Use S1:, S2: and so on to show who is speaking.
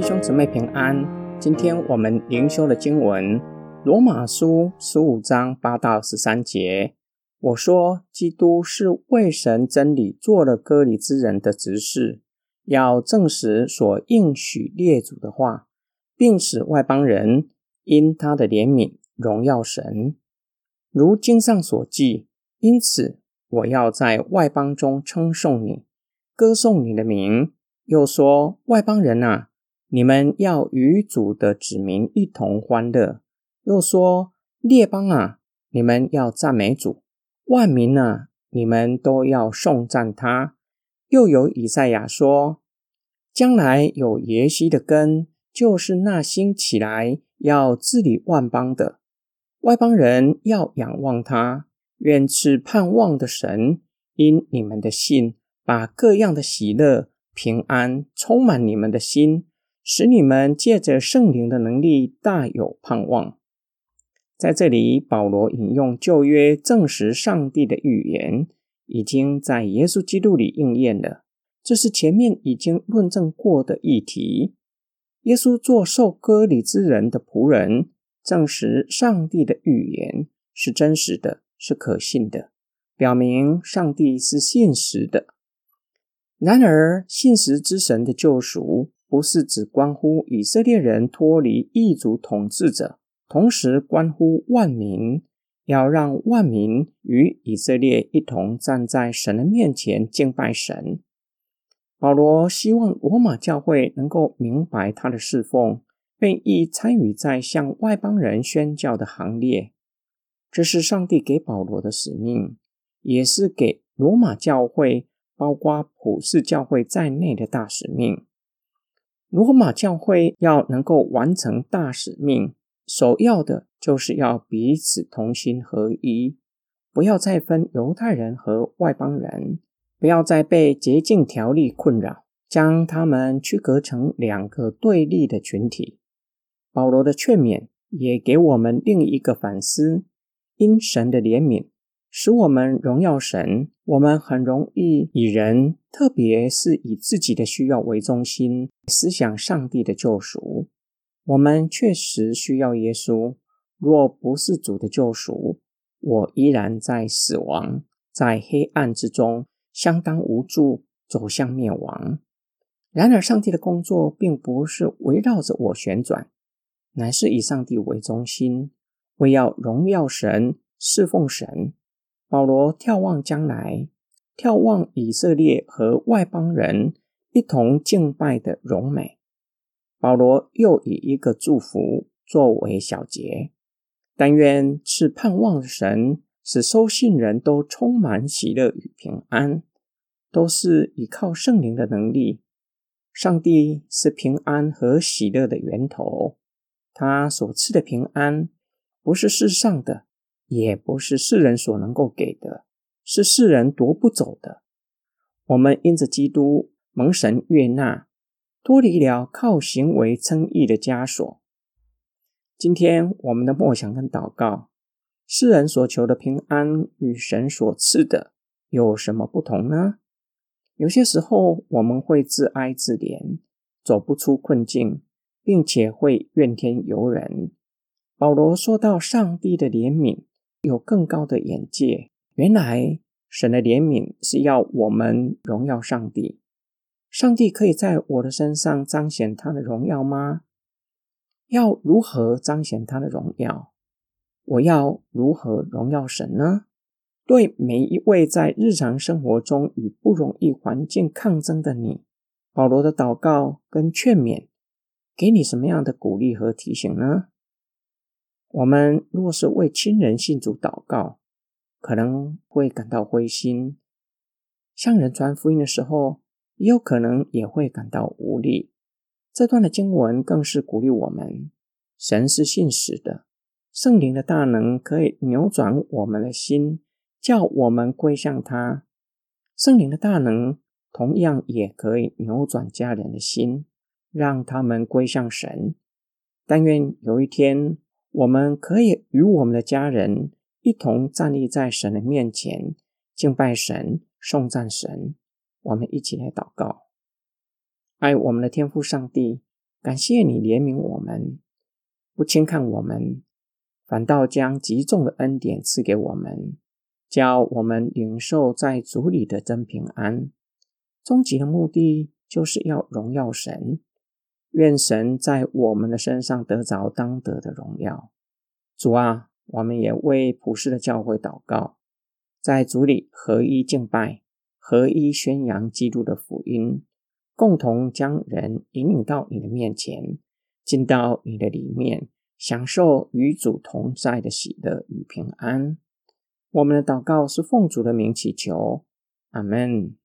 S1: 弟兄姊妹平安。今天我们灵修的经文《罗马书》十五章八到十三节。我说，基督是为神真理做了割礼之人的执事，要证实所应许列祖的话，并使外邦人因他的怜悯荣耀神。如经上所记，因此我要在外邦中称颂你，歌颂你的名。又说，外邦人啊，你们要与主的子民一同欢乐。又说，列邦啊，你们要赞美主；万民啊，你们都要颂赞他。又有以赛亚说，将来有耶西的根，就是那兴起来要治理万邦的外邦人，要仰望他。愿赐盼望的神，因你们的信，把各样的喜乐。平安充满你们的心，使你们借着圣灵的能力大有盼望。在这里，保罗引用旧约证实上帝的预言，已经在耶稣基督里应验了。这是前面已经论证过的议题。耶稣做受割礼之人的仆人，证实上帝的预言是真实的，是可信的，表明上帝是现实的。然而，信实之神的救赎不是只关乎以色列人脱离异族统治者，同时关乎万民，要让万民与以色列一同站在神的面前敬拜神。保罗希望罗马教会能够明白他的侍奉，愿意参与在向外邦人宣教的行列。这是上帝给保罗的使命，也是给罗马教会。包括普世教会在内的大使命，罗马教会要能够完成大使命，首要的就是要彼此同心合一，不要再分犹太人和外邦人，不要再被洁净条例困扰，将他们区隔成两个对立的群体。保罗的劝勉也给我们另一个反思：因神的怜悯。使我们荣耀神，我们很容易以人，特别是以自己的需要为中心，思想上帝的救赎。我们确实需要耶稣，若不是主的救赎，我依然在死亡、在黑暗之中，相当无助，走向灭亡。然而，上帝的工作并不是围绕着我旋转，乃是以上帝为中心，为要荣耀神、侍奉神。保罗眺望将来，眺望以色列和外邦人一同敬拜的荣美。保罗又以一个祝福作为小结：但愿赐盼望神，使收信人都充满喜乐与平安，都是依靠圣灵的能力。上帝是平安和喜乐的源头，他所赐的平安，不是世上的。也不是世人所能够给的，是世人夺不走的。我们因着基督蒙神悦纳，脱离了靠行为称义的枷锁。今天我们的默想跟祷告，世人所求的平安与神所赐的有什么不同呢？有些时候我们会自哀自怜，走不出困境，并且会怨天尤人。保罗说到上帝的怜悯。有更高的眼界，原来神的怜悯是要我们荣耀上帝。上帝可以在我的身上彰显他的荣耀吗？要如何彰显他的荣耀？我要如何荣耀神呢？对每一位在日常生活中与不容易环境抗争的你，保罗的祷告跟劝勉，给你什么样的鼓励和提醒呢？我们若是为亲人信主祷告，可能会感到灰心；向人传福音的时候，也有可能也会感到无力。这段的经文更是鼓励我们：神是信实的，圣灵的大能可以扭转我们的心，叫我们归向他；圣灵的大能同样也可以扭转家人的心，让他们归向神。但愿有一天。我们可以与我们的家人一同站立在神的面前，敬拜神、颂赞神。我们一起来祷告：爱我们的天父上帝，感谢你怜悯我们，不轻看我们，反倒将极重的恩典赐给我们，叫我们领受在主里的真平安。终极的目的就是要荣耀神。愿神在我们的身上得着当得的荣耀。主啊，我们也为普世的教会祷告，在主里合一敬拜，合一宣扬基督的福音。共同将人引领到你的面前，进到你的里面，享受与主同在的喜乐与平安。我们的祷告是奉主的名祈求，阿门。